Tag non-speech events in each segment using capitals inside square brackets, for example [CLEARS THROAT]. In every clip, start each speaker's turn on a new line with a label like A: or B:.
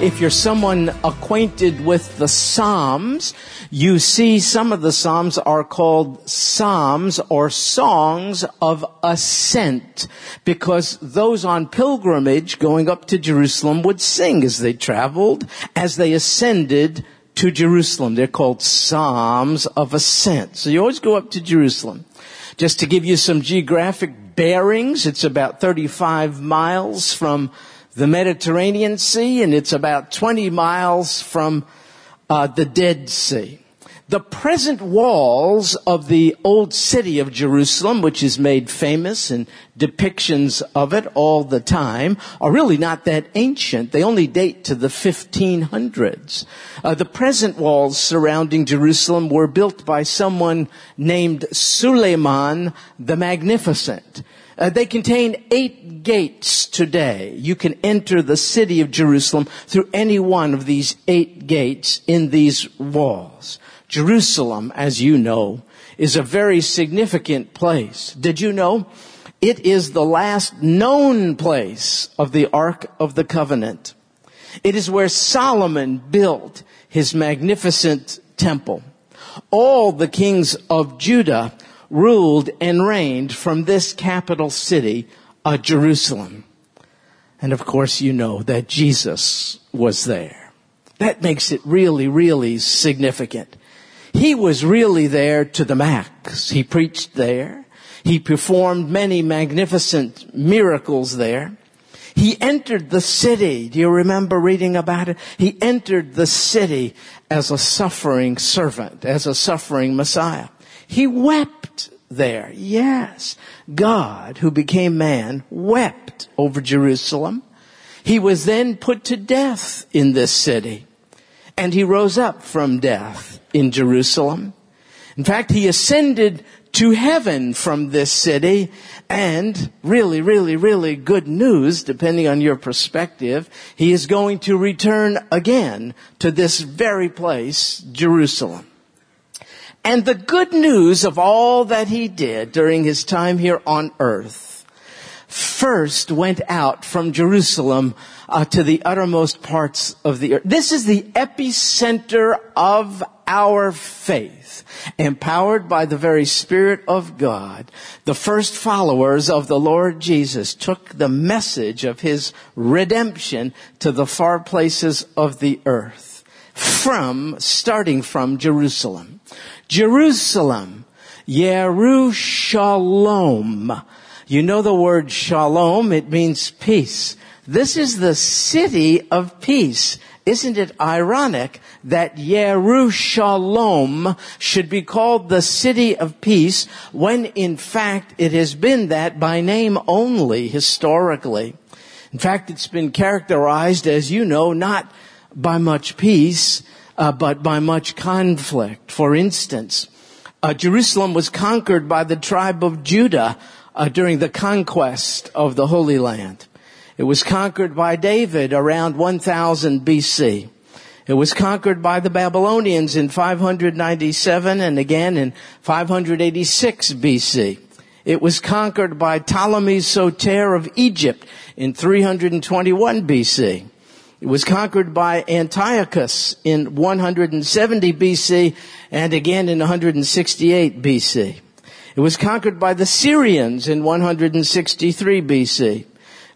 A: If you're someone acquainted with the Psalms, you see some of the Psalms are called Psalms or songs of ascent because those on pilgrimage going up to Jerusalem would sing as they traveled, as they ascended to Jerusalem. They're called Psalms of Ascent. So you always go up to Jerusalem. Just to give you some geographic bearings, it's about 35 miles from the Mediterranean Sea and it's about 20 miles from uh, the Dead Sea. The present walls of the old city of Jerusalem, which is made famous in depictions of it all the time, are really not that ancient. They only date to the 1500s. Uh, the present walls surrounding Jerusalem were built by someone named Suleiman the Magnificent. Uh, they contain eight gates today. You can enter the city of Jerusalem through any one of these eight gates in these walls. Jerusalem, as you know, is a very significant place. Did you know? It is the last known place of the Ark of the Covenant. It is where Solomon built his magnificent temple. All the kings of Judah ruled and reigned from this capital city, uh, Jerusalem. And of course you know that Jesus was there. That makes it really, really significant. He was really there to the max. He preached there. He performed many magnificent miracles there. He entered the city. Do you remember reading about it? He entered the city as a suffering servant, as a suffering Messiah. He wept there. Yes. God, who became man, wept over Jerusalem. He was then put to death in this city. And he rose up from death in Jerusalem. In fact, he ascended to heaven from this city and really, really, really good news, depending on your perspective, he is going to return again to this very place, Jerusalem. And the good news of all that he did during his time here on earth first went out from Jerusalem uh, to the uttermost parts of the earth. This is the epicenter of our faith, empowered by the very Spirit of God, the first followers of the Lord Jesus took the message of His redemption to the far places of the earth from, starting from Jerusalem. Jerusalem, Yerushalom. You know the word shalom, it means peace. This is the city of peace. Isn't it ironic that Yerushalom should be called the city of peace when in fact it has been that by name only historically? In fact, it's been characterized, as you know, not by much peace, uh, but by much conflict. For instance, uh, Jerusalem was conquered by the tribe of Judah uh, during the conquest of the Holy Land. It was conquered by David around 1000 BC. It was conquered by the Babylonians in 597 and again in 586 BC. It was conquered by Ptolemy Soter of Egypt in 321 BC. It was conquered by Antiochus in 170 BC and again in 168 BC. It was conquered by the Syrians in 163 BC. It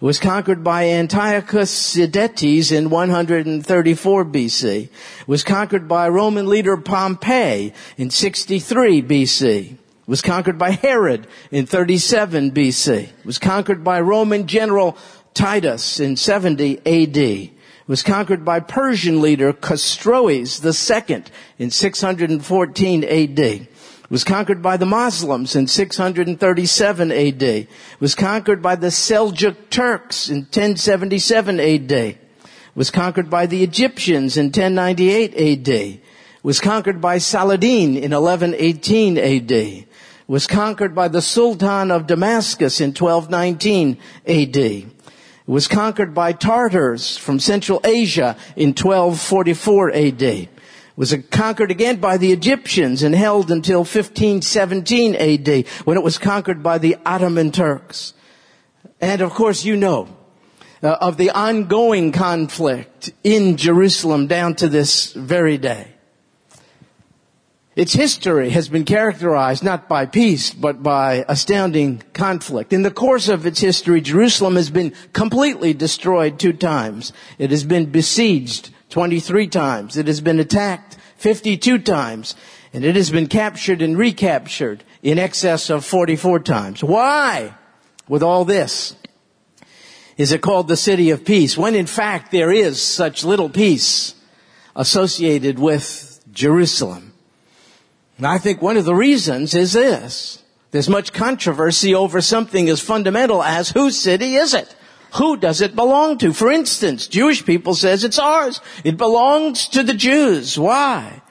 A: was conquered by Antiochus Sidetes in 134 BC. It was conquered by Roman leader Pompey in 63 BC. It was conquered by Herod in 37 BC. It was conquered by Roman general Titus in 70 AD. It was conquered by Persian leader Chosroes II in 614 AD was conquered by the Muslims in 637 AD. Was conquered by the Seljuk Turks in 1077 AD. Was conquered by the Egyptians in 1098 AD. Was conquered by Saladin in 1118 AD. Was conquered by the Sultan of Damascus in 1219 AD. It was conquered by Tartars from Central Asia in 1244 AD was conquered again by the Egyptians and held until 1517 AD when it was conquered by the Ottoman Turks. And of course you know uh, of the ongoing conflict in Jerusalem down to this very day. Its history has been characterized not by peace, but by astounding conflict. In the course of its history, Jerusalem has been completely destroyed two times. It has been besieged 23 times. It has been attacked 52 times. And it has been captured and recaptured in excess of 44 times. Why? With all this, is it called the city of peace when in fact there is such little peace associated with Jerusalem? And I think one of the reasons is this. There's much controversy over something as fundamental as whose city is it? Who does it belong to? For instance, Jewish people says it's ours. It belongs to the Jews. Why?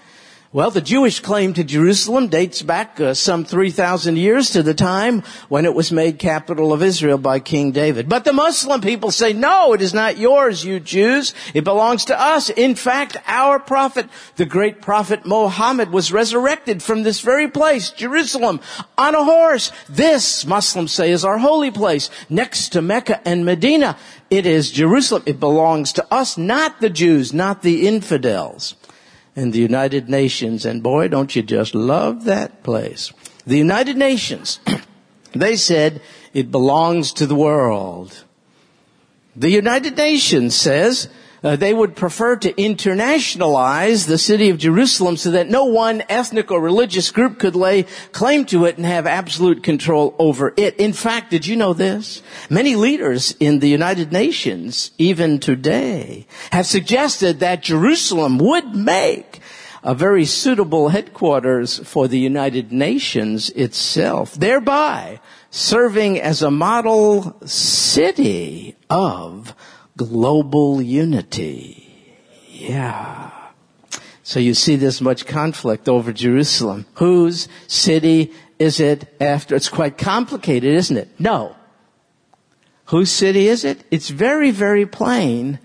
A: Well, the Jewish claim to Jerusalem dates back uh, some 3,000 years to the time when it was made capital of Israel by King David. But the Muslim people say, no, it is not yours, you Jews. It belongs to us. In fact, our prophet, the great prophet Mohammed was resurrected from this very place, Jerusalem, on a horse. This, Muslims say, is our holy place next to Mecca and Medina. It is Jerusalem. It belongs to us, not the Jews, not the infidels in the United Nations. And boy, don't you just love that place. The United Nations, [CLEARS THROAT] they said it belongs to the world. The United Nations says uh, they would prefer to internationalize the city of Jerusalem so that no one ethnic or religious group could lay claim to it and have absolute control over it. In fact, did you know this? Many leaders in the United Nations, even today, have suggested that Jerusalem would make a very suitable headquarters for the United Nations itself, thereby serving as a model city of global unity. Yeah. So you see this much conflict over Jerusalem. Whose city is it after? It's quite complicated, isn't it? No. Whose city is it? It's very, very plain.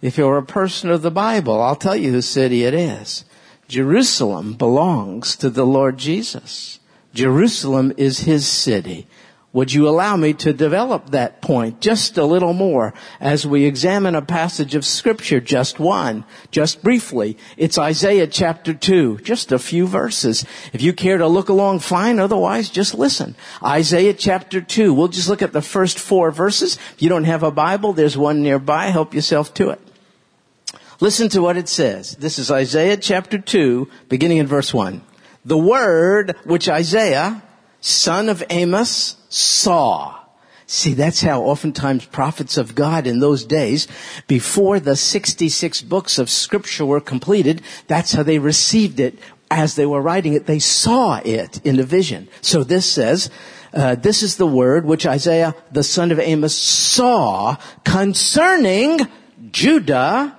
A: If you're a person of the Bible, I'll tell you whose city it is. Jerusalem belongs to the Lord Jesus. Jerusalem is his city. Would you allow me to develop that point just a little more as we examine a passage of scripture, just one, just briefly? It's Isaiah chapter 2, just a few verses. If you care to look along, fine. Otherwise, just listen. Isaiah chapter 2. We'll just look at the first four verses. If you don't have a Bible, there's one nearby. Help yourself to it. Listen to what it says. This is Isaiah chapter 2, beginning in verse 1. The word which Isaiah, son of Amos, saw. See, that's how oftentimes prophets of God in those days, before the 66 books of scripture were completed, that's how they received it as they were writing it. They saw it in a vision. So this says, uh, this is the word which Isaiah, the son of Amos, saw concerning Judah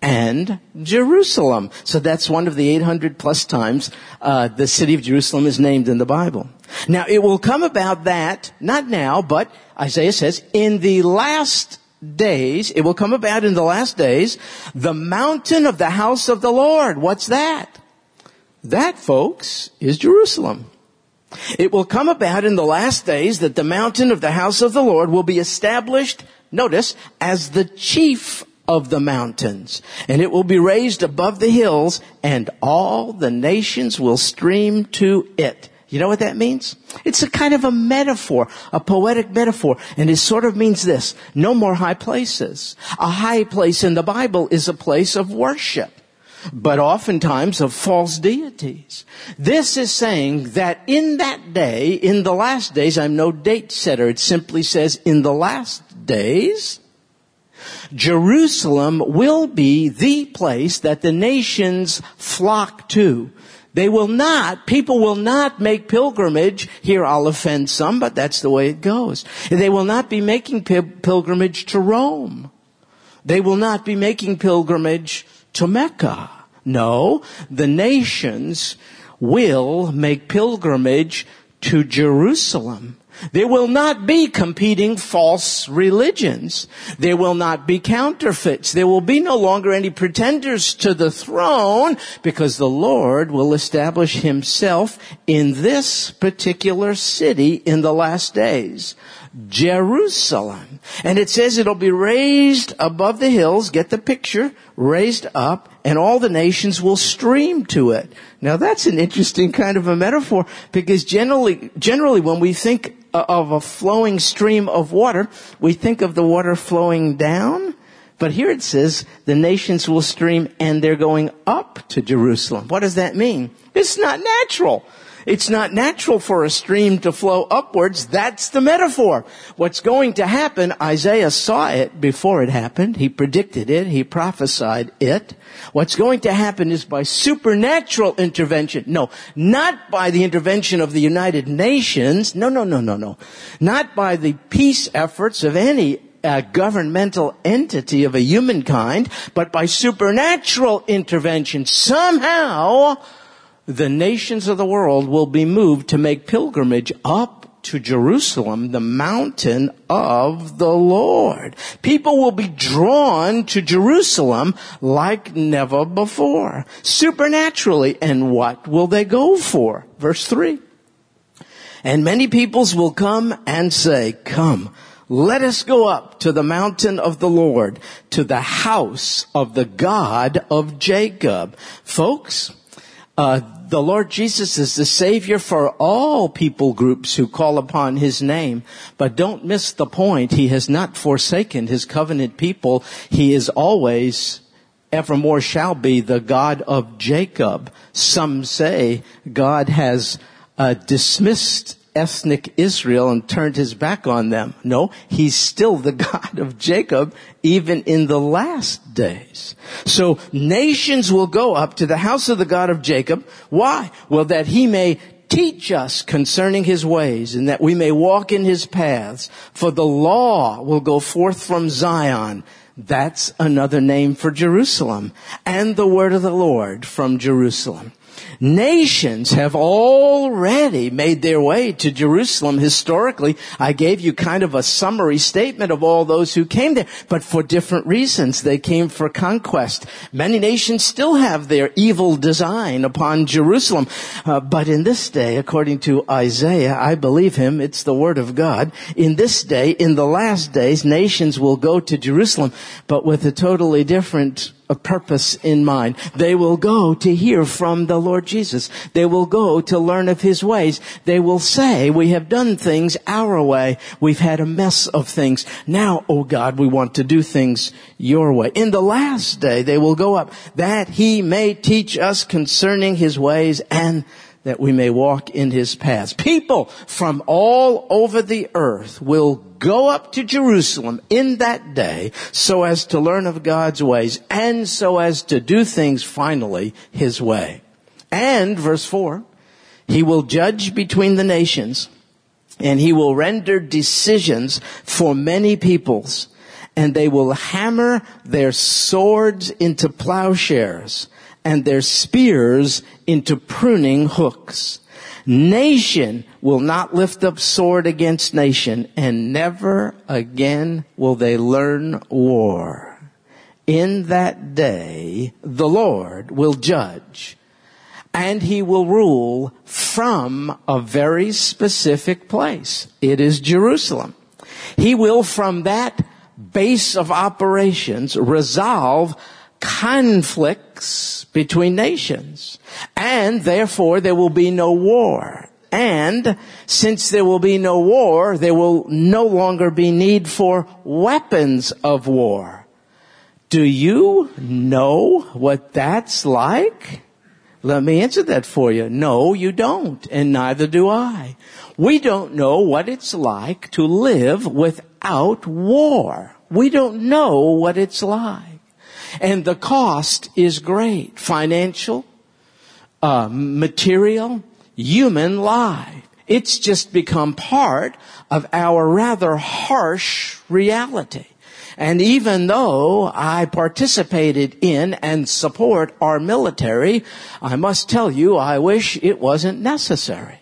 A: and Jerusalem. So that's one of the 800 plus times uh, the city of Jerusalem is named in the Bible. Now it will come about that, not now, but Isaiah says, in the last days, it will come about in the last days, the mountain of the house of the Lord. What's that? That, folks, is Jerusalem. It will come about in the last days that the mountain of the house of the Lord will be established, notice, as the chief of the mountains, and it will be raised above the hills, and all the nations will stream to it. You know what that means? It's a kind of a metaphor, a poetic metaphor, and it sort of means this, no more high places. A high place in the Bible is a place of worship but oftentimes of false deities. This is saying that in that day, in the last days, I'm no date setter. It simply says in the last days, Jerusalem will be the place that the nations flock to. They will not, people will not make pilgrimage. Here I'll offend some, but that's the way it goes. They will not be making pilgrimage to Rome. They will not be making pilgrimage to Mecca. No, the nations will make pilgrimage to Jerusalem. There will not be competing false religions. There will not be counterfeits. There will be no longer any pretenders to the throne because the Lord will establish himself in this particular city in the last days. Jerusalem. And it says it'll be raised above the hills, get the picture, raised up, and all the nations will stream to it. Now that's an interesting kind of a metaphor because generally, generally when we think of a flowing stream of water, we think of the water flowing down. But here it says the nations will stream and they're going up to Jerusalem. What does that mean? It's not natural. It's not natural for a stream to flow upwards. That's the metaphor. What's going to happen, Isaiah saw it before it happened. He predicted it. He prophesied it. What's going to happen is by supernatural intervention. No, not by the intervention of the United Nations. No, no, no, no, no. Not by the peace efforts of any uh, governmental entity of a humankind, but by supernatural intervention. Somehow, the nations of the world will be moved to make pilgrimage up to Jerusalem, the mountain of the Lord. People will be drawn to Jerusalem like never before, supernaturally. And what will they go for? Verse 3. And many peoples will come and say, come, let us go up to the mountain of the Lord, to the house of the God of Jacob. Folks, uh, the Lord Jesus is the Savior for all people groups who call upon His name. But don't miss the point. He has not forsaken His covenant people. He is always, evermore shall be the God of Jacob. Some say God has uh, dismissed ethnic Israel and turned his back on them. No, he's still the [LAUGHS] God of Jacob even in the last days. So nations will go up to the house of the God of Jacob. Why? Well, that he may teach us concerning his ways and that we may walk in his paths. For the law will go forth from Zion. That's another name for Jerusalem. And the word of the Lord from Jerusalem. Nations have already made their way to Jerusalem historically. I gave you kind of a summary statement of all those who came there, but for different reasons. They came for conquest. Many nations still have their evil design upon Jerusalem. Uh, but in this day, according to Isaiah, I believe him, it's the word of God. In this day, in the last days, nations will go to Jerusalem, but with a totally different a purpose in mind. They will go to hear from the Lord Jesus. They will go to learn of His ways. They will say, we have done things our way. We've had a mess of things. Now, oh God, we want to do things your way. In the last day, they will go up that He may teach us concerning His ways and that we may walk in his paths. People from all over the earth will go up to Jerusalem in that day so as to learn of God's ways and so as to do things finally his way. And verse four, he will judge between the nations and he will render decisions for many peoples and they will hammer their swords into plowshares and their spears into pruning hooks. Nation will not lift up sword against nation and never again will they learn war. In that day, the Lord will judge and he will rule from a very specific place. It is Jerusalem. He will from that base of operations resolve conflicts between nations. And therefore there will be no war. And since there will be no war, there will no longer be need for weapons of war. Do you know what that's like? Let me answer that for you. No, you don't, and neither do I. We don't know what it's like to live without war. We don't know what it's like. And the cost is great. Financial, uh, material, human life. It's just become part of our rather harsh reality. And even though I participated in and support our military, I must tell you, I wish it wasn't necessary.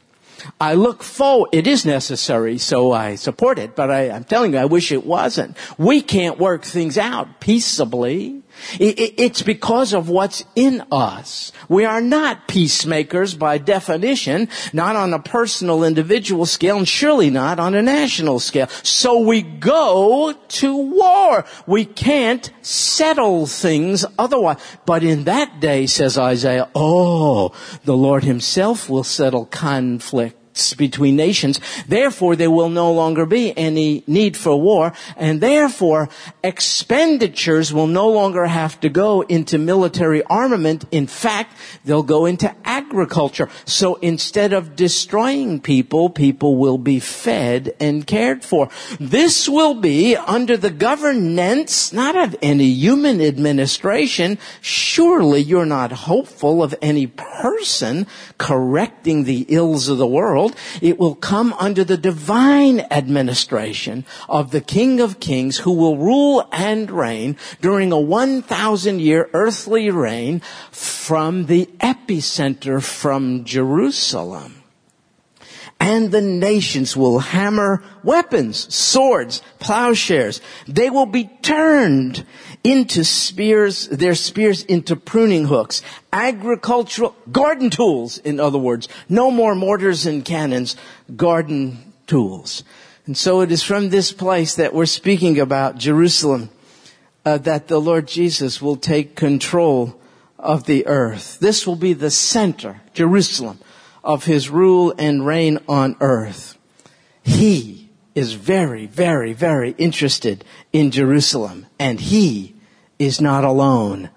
A: I look forward, it is necessary, so I support it, but I, am telling you, I wish it wasn't. We can't work things out peaceably It's because of what's in us. We are not peacemakers by definition, not on a personal individual scale, and surely not on a national scale. So we go to war. We can't settle things otherwise. But in that day, says Isaiah, oh, the Lord himself will settle conflict between nations. Therefore, there will no longer be any need for war, and therefore, expenditures will no longer have to go into military armament. In fact, they'll go into agriculture. So instead of destroying people, people will be fed and cared for. This will be under the governance, not of any human administration. Surely you're not hopeful of any person correcting the ills of the world world, it will come under the divine administration of the King of Kings who will rule and reign during a 1,000 year earthly reign from the epicenter from Jerusalem. And the nations will hammer weapons, swords, plowshares. They will be turned into spears, their spears into pruning hooks, agricultural, garden tools, in other words. No more mortars and cannons, garden tools. And so it is from this place that we're speaking about Jerusalem, uh, that the Lord Jesus will take control of the earth. This will be the center, Jerusalem, of his rule and reign on earth. He is very, very, very interested in Jerusalem and he is not alone.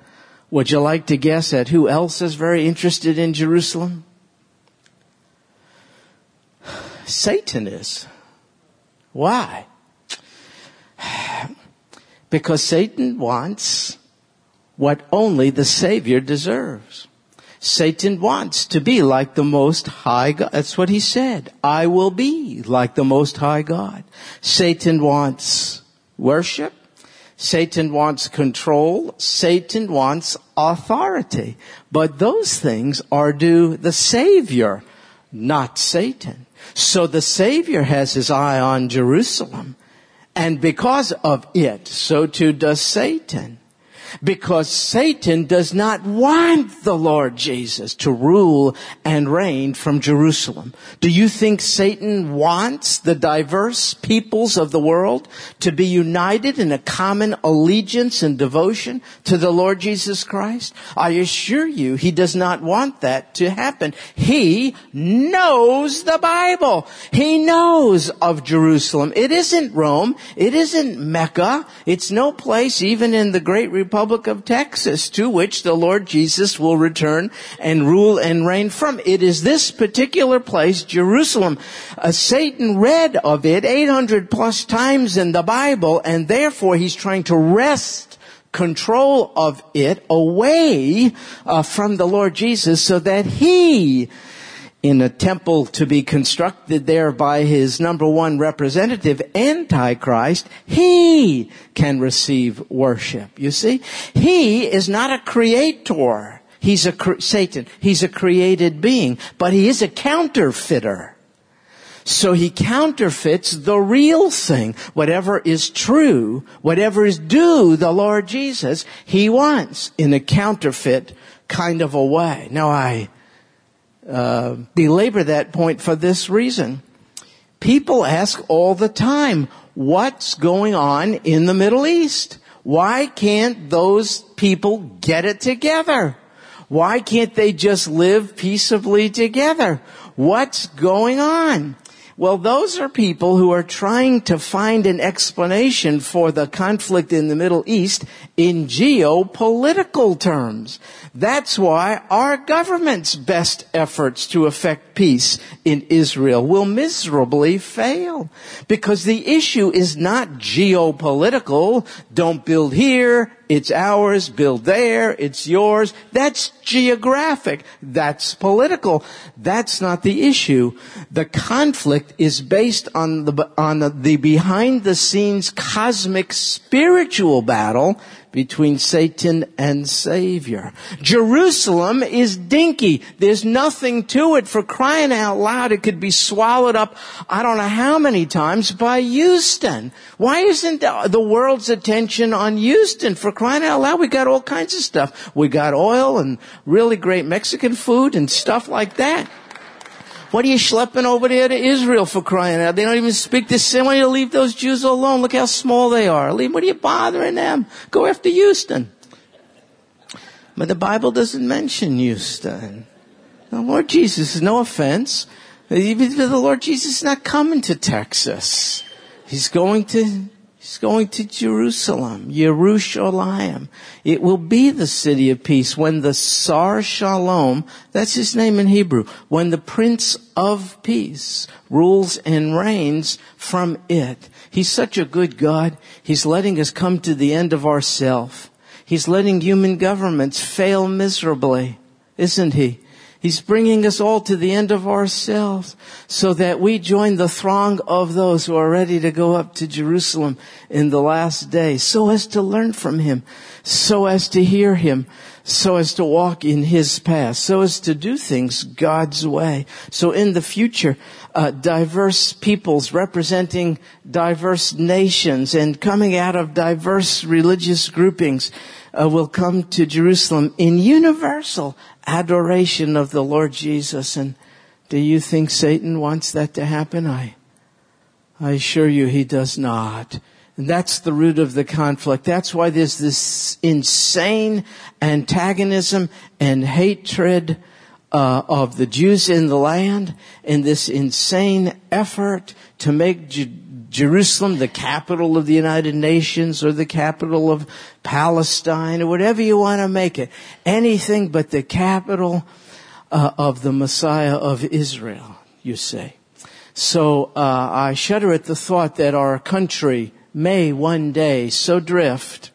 A: Would you like to guess at who else is very interested in Jerusalem? Satan is. Why? [SIGHS] Because Satan wants what only the Savior deserves. Satan wants to be like the Most High God. That's what he said. I will be like the Most High God. Satan wants worship. Satan wants control. Satan wants authority. But those things are due the Savior, not Satan. So the Savior has his eye on Jerusalem. And because of it, so too does Satan because Satan does not want the Lord Jesus to rule and reign from Jerusalem. Do you think Satan wants the diverse peoples of the world to be united in a common allegiance and devotion to the Lord Jesus Christ? I assure you, he does not want that to happen. He knows the Bible. He knows of Jerusalem. It isn't Rome. It isn't Mecca. It's no place even in the great republic Republic of Texas to which the Lord Jesus will return and rule and reign from. It is this particular place, Jerusalem. Uh, Satan read of it 800 plus times in the Bible and therefore he's trying to wrest control of it away uh, from the Lord Jesus so that he in a temple to be constructed there by his number one representative, Antichrist, he can receive worship. You see? He is not a creator. He's a, cre- Satan. He's a created being, but he is a counterfeiter. So he counterfeits the real thing. Whatever is true, whatever is due the Lord Jesus, he wants in a counterfeit kind of a way. Now I, uh, belabor that point for this reason. People ask all the time, what's going on in the Middle East? Why can't those people get it together? Why can't they just live peaceably together? What's going on? Well, those are people who are trying to find an explanation for the conflict in the Middle East in geopolitical terms. That's why our government's best efforts to effect peace in Israel will miserably fail. Because the issue is not geopolitical. Don't build here, it's ours, build there, it's yours. That's geographic. That's political. That's not the issue. The conflict is based on the, on the, behind the scenes cosmic spiritual battle between Satan and Savior. Jerusalem is dinky. There's nothing to it for crying out loud. It could be swallowed up, I don't know how many times by Houston. Why isn't the world's attention on Houston for crying out loud? We got all kinds of stuff. We got oil and really great Mexican food and stuff like that. What are you schlepping over there to Israel for crying out? They don't even speak the same. Why don't you leave those Jews alone? Look how small they are. Leave, what are you bothering them? Go after Houston. But the Bible doesn't mention Houston. The Lord Jesus, no offense, Even the Lord Jesus is not coming to Texas. He's going to He's going to Jerusalem, Yerushalayim. It will be the city of peace when the Sar Shalom, that's his name in Hebrew, when the Prince of Peace rules and reigns from it. He's such a good God. He's letting us come to the end of ourself. He's letting human governments fail miserably, isn't he? He's bringing us all to the end of ourselves so that we join the throng of those who are ready to go up to Jerusalem in the last day so as to learn from Him, so as to hear Him, so as to walk in His path, so as to do things God's way. So in the future, uh, diverse peoples representing diverse nations and coming out of diverse religious groupings uh, will come to Jerusalem in universal adoration of the Lord Jesus. And do you think Satan wants that to happen? I, I assure you he does not. And that's the root of the conflict. That's why there's this insane antagonism and hatred uh, of the Jews in the land and this insane effort to make Jerusalem the capital of the United Nations or the capital of Palestine or whatever you want to make it. Anything but the capital uh, of the Messiah of Israel, you say. So uh, I shudder at the thought that our country may one day so drift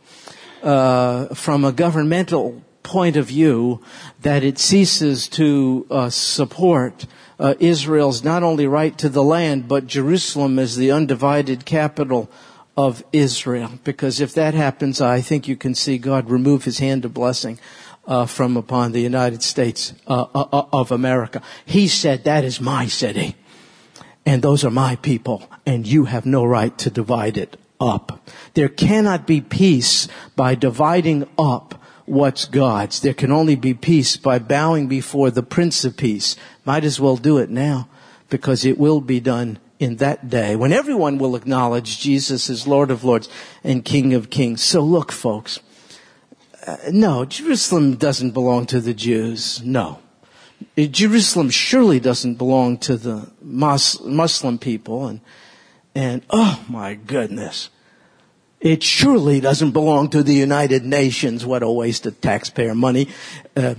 A: uh, from a governmental point of view that it ceases to uh, support uh, Israel's not only right to the land, but Jerusalem as the undivided capital of Israel. Because if that happens, I think you can see God remove his hand of blessing uh, from upon the United States uh, uh, uh of America. He said, that is my city. And those are my people. And you have no right to divide it up. There cannot be peace by dividing up what's God's. There can only be peace by bowing before the Prince of Peace. Might as well do it now because it will be done in that day when everyone will acknowledge Jesus as Lord of Lords and King of Kings. So look, folks. Uh, no, Jerusalem doesn't belong to the Jews. No. Jerusalem surely doesn't belong to the Muslim people and, and oh my goodness. It surely doesn't belong to the United Nations. What a waste of taxpayer money. Uh,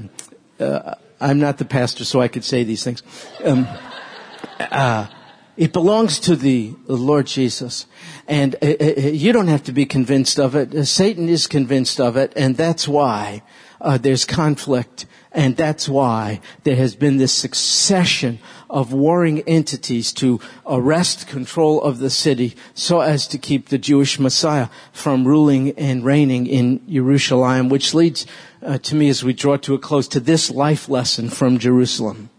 A: uh, I'm not the pastor, so I could say these things. Um, uh, it belongs to the Lord Jesus. And uh, uh, you don't have to be convinced of it. Uh, Satan is convinced of it, and that's why there's conflict. And that's why there has been this succession of warring entities to arrest control of the city so as to keep the Jewish Messiah from ruling and reigning in Jerusalem, which leads uh, to me as we draw to a close to this life lesson from Jerusalem.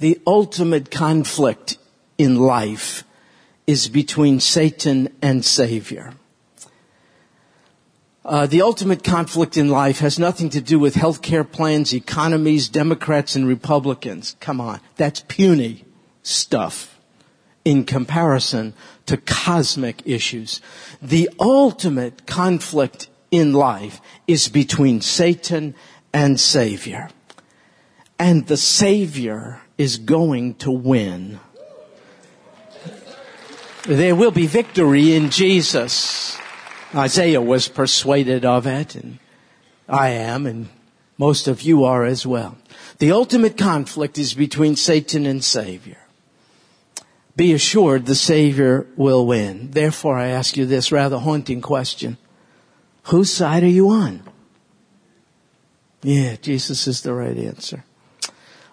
A: The ultimate conflict in life is between Satan and Savior. Uh, the ultimate conflict in life has nothing to do with health care plans, economies, Democrats and Republicans. Come on. That's puny stuff in comparison to cosmic issues. The ultimate conflict in life is between Satan and Savior. And the Savior is going to win. There will be victory in Jesus. Isaiah was persuaded of it, and I am, and most of you are as well. The ultimate conflict is between Satan and Savior. Be assured the Savior will win. Therefore, I ask you this rather haunting question. Whose side are you on? Yeah, Jesus is the right answer.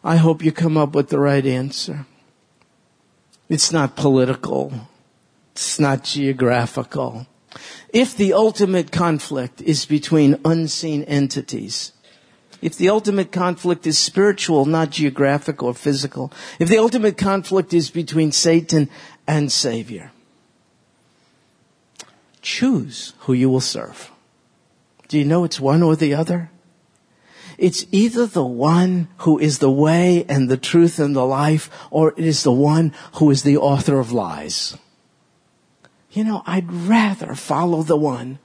A: I hope you come up with the right answer. It's not political. It's not geographical. If the ultimate conflict is between unseen entities, if the ultimate conflict is spiritual, not geographic or physical, if the ultimate conflict is between Satan and Savior, choose who you will serve. Do you know it's one or the other? It's either the one who is the way and the truth and the life, or it is the one who is the author of lies. You know, I'd rather follow the one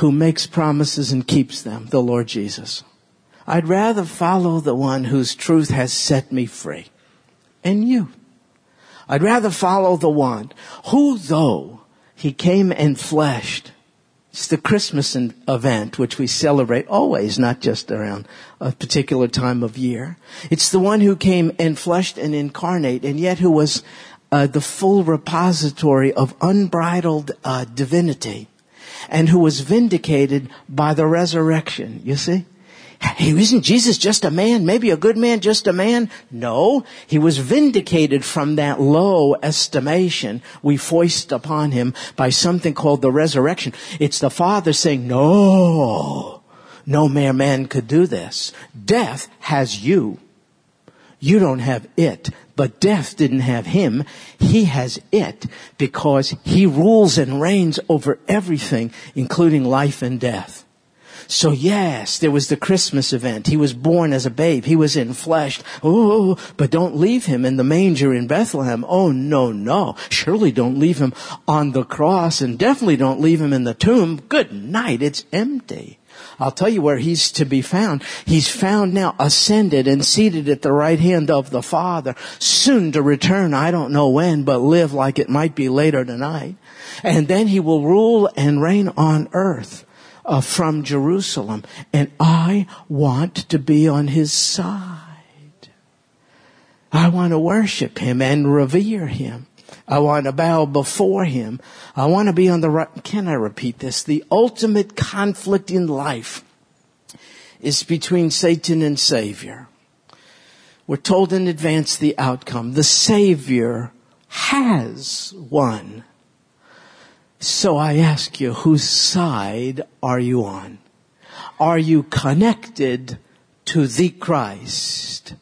A: who makes promises and keeps them, the Lord Jesus. I'd rather follow the one whose truth has set me free. And you. I'd rather follow the one who, though he came and fleshed, it's the Christmas event which we celebrate always, not just around a particular time of year. It's the one who came and fleshed and incarnate and yet who was uh, the full repository of unbridled uh, divinity and who was vindicated by the resurrection. You see? Hey, isn't Jesus just a man? Maybe a good man, just a man? No. He was vindicated from that low estimation we foist upon him by something called the resurrection. It's the Father saying, no, no mere man could do this. Death has you. You don't have it. But death didn't have him. He has it because he rules and reigns over everything, including life and death. So yes, there was the Christmas event. He was born as a babe. He was in flesh. Oh, but don't leave him in the manger in Bethlehem. Oh, no, no. Surely don't leave him on the cross and definitely don't leave him in the tomb. Good night. It's empty. I'll tell you where he's to be found. He's found now ascended and seated at the right hand of the Father, soon to return. I don't know when, but live like it might be later tonight. And then he will rule and reign on earth uh, from Jerusalem, and I want to be on his side. I want to worship him and revere him. I want to bow before him. I want to be on the right. Can I repeat this? The ultimate conflict in life is between Satan and Savior. We're told in advance the outcome. The Savior has won. So I ask you, whose side are you on? Are you connected to the Christ,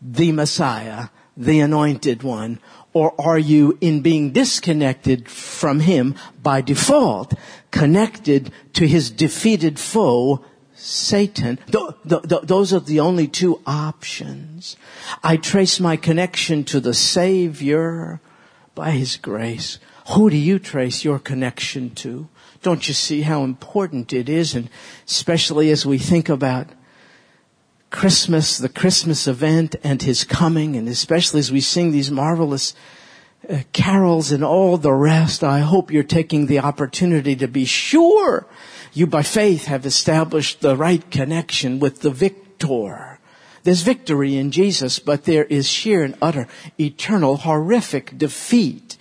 A: the Messiah, the anointed one, or are you in being disconnected from him by default, connected to his defeated foe, Satan? Th- th- th- those are the only two options. I trace my connection to the Savior by his grace. Who do you trace your connection to? Don't you see how important it is? And especially as we think about Christmas, the Christmas event and his coming, and especially as we sing these marvelous uh, carols and all the rest, I hope you're taking the opportunity to be sure you by faith have established the right connection with the victor. There's victory in Jesus, but there is sheer and utter, eternal, horrific defeat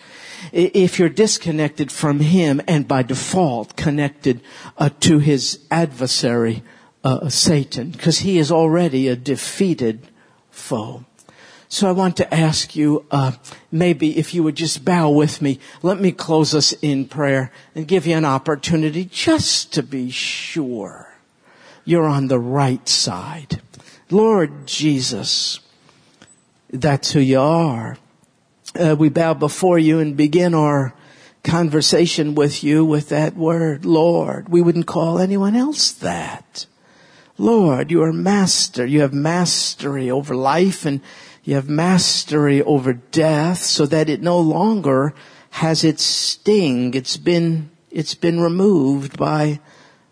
A: if you're disconnected from him and by default connected uh, to his adversary, uh, Satan, because he is already a defeated foe. So I want to ask you, uh, maybe if you would just bow with me, let me close us in prayer and give you an opportunity just to be sure you're on the right side. Lord Jesus, that's who you are uh, we bow before you and begin our conversation with you with that word, Lord. We wouldn't call anyone else that. Lord, you are master. You have mastery over life and you have mastery over death so that it no longer has its sting. It's been, it's been removed by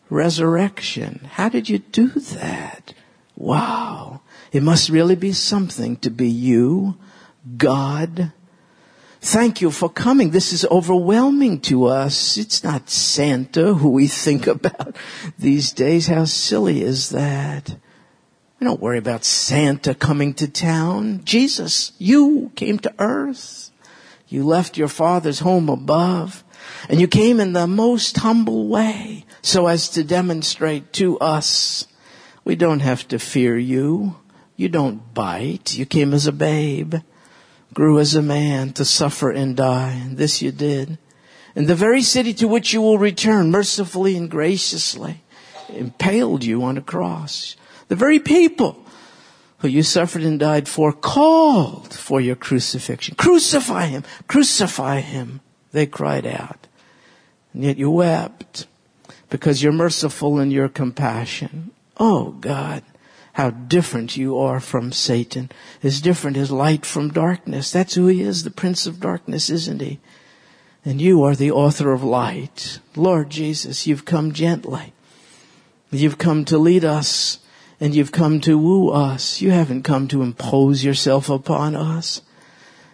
A: resurrection. How did you do that? Wow. It must really be something to be you, God, Thank you for coming. This is overwhelming to us. It's not Santa who we think about these days. How silly is that? We don't worry about Santa coming to town. Jesus, you came to earth. You left your father's home above and you came in the most humble way so as to demonstrate to us we don't have to fear you. You don't bite. You came as a babe grew as a man to suffer and die. And this you did. And the very city to which you will return mercifully and graciously impaled you on a cross. The very people who you suffered and died for called for your crucifixion. Crucify him! Crucify him! They cried out. And yet you wept because you're merciful in your compassion. Oh God, how different you are from Satan. As different as light from darkness. That's who he is, the Prince of Darkness, isn't he? And you are the author of light. Lord Jesus, you've come gently. You've come to lead us and you've come to woo us. You haven't come to impose yourself upon us.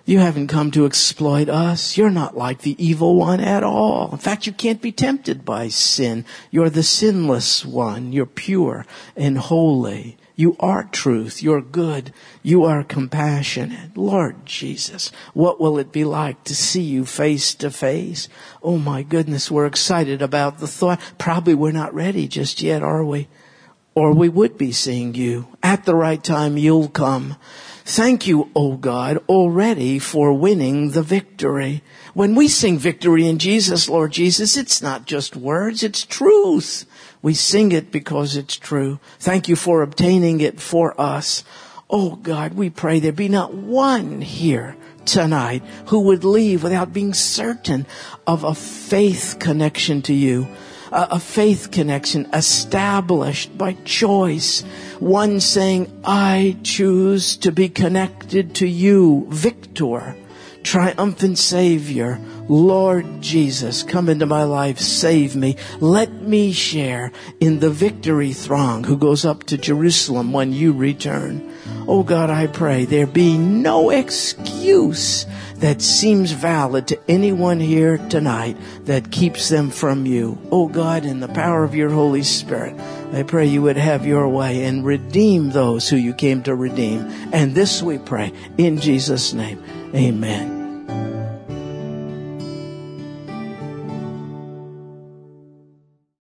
A: You haven't come to exploit us. You're not like the evil one at all. In fact, you can't be tempted by sin. You're the sinless one. You're pure and holy. You are truth. You're good. You are compassionate. Lord Jesus, what will it be like to see you face to face? Oh my goodness, we're excited about the thought. Probably we're not ready just yet, are we? Or we would be seeing you. At the right time, you'll come. Thank you, O oh God, already for winning the victory. When we sing victory in Jesus, Lord Jesus, it's not just words, it's truth. We sing it because it's true. Thank you for obtaining it for us. Oh God, we pray there be not one here tonight who would leave without being certain of a faith connection to you. A, faith connection established by choice. One saying, I choose to be connected to you, Victor triumphant Savior, Lord Jesus, come into my life, save me. Let me share in the victory throng who goes up to Jerusalem when you return. Oh God, I pray there be no excuse that seems valid to anyone here tonight that keeps them from you. Oh God, in the power of your Holy Spirit, I pray you would have your way and redeem those who you came to redeem. And this we pray in Jesus' name. Amen.